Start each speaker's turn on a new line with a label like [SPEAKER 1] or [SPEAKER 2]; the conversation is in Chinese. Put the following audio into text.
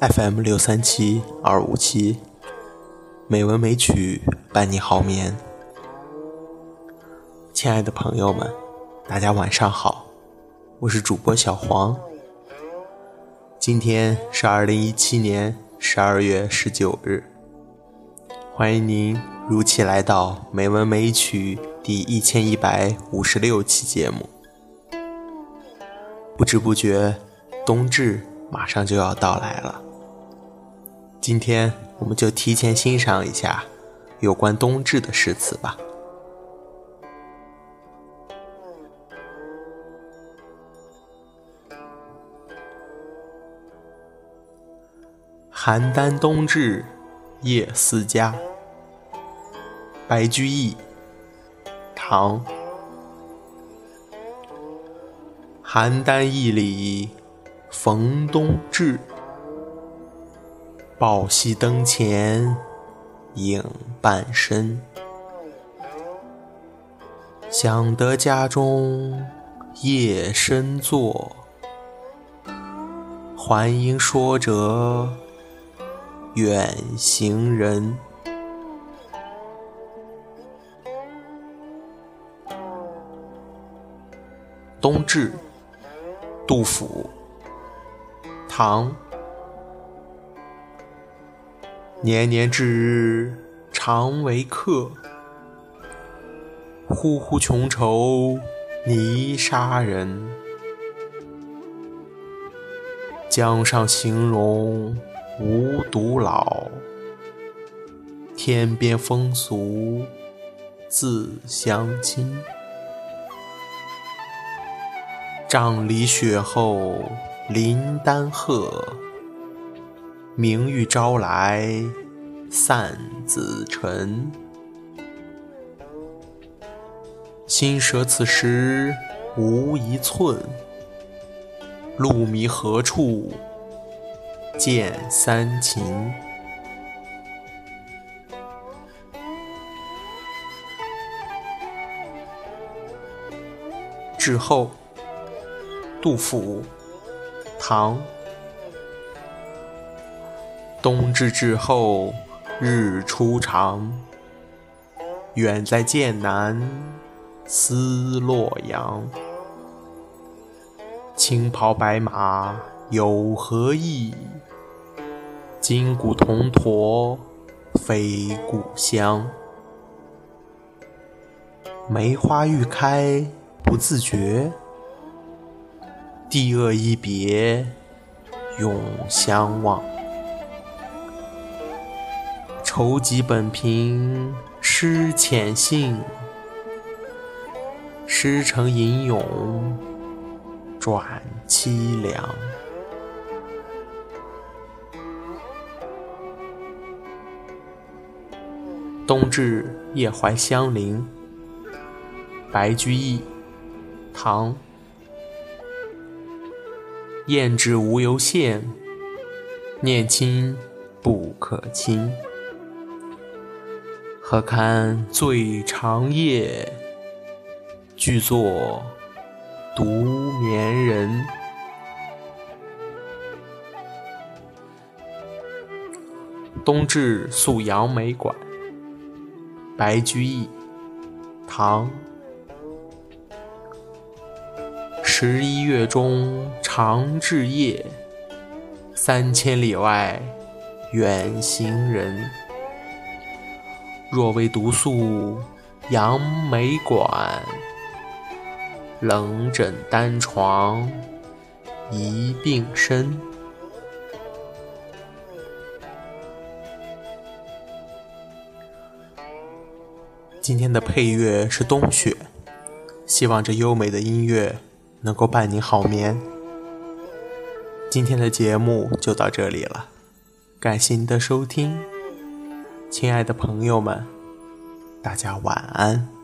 [SPEAKER 1] FM 六三七二五七，美文美曲伴你好眠。亲爱的朋友们，大家晚上好，我是主播小黄。今天是二零一七年十二月十九日，欢迎您如期来到《美文美曲》第一千一百五十六期节目。不知不觉，冬至马上就要到来了。今天我们就提前欣赏一下有关冬至的诗词吧。邯郸冬至夜思家，白居易。唐。邯郸驿里逢冬至。抱膝灯前影半身，想得家中夜深坐，还应说者远行人。冬至，杜甫，唐。年年至日常为客，忽忽穷愁泥沙人。江上形容无独老，天边风俗自相亲。帐里雪后临丹鹤。明玉朝来散紫尘，心舍此时无一寸。路迷何处见三秦？之后，杜甫，唐。冬至至后，日初长。远在剑南思洛阳。青袍白马有何意？金鼓铜驼非故乡。梅花欲开不自觉，帝恶一别永相忘。愁极本凭诗浅信，诗成吟咏转凄凉。冬至夜怀乡邻，白居易，唐。雁至无由羡，念亲不可亲。何堪最长夜，俱作独眠人。冬至宿杨梅馆，白居易，唐。十一月中长至夜，三千里外远行人。若为独宿杨梅馆，冷枕单床一病身。今天的配乐是冬雪，希望这优美的音乐能够伴你好眠。今天的节目就到这里了，感谢您的收听。亲爱的朋友们，大家晚安。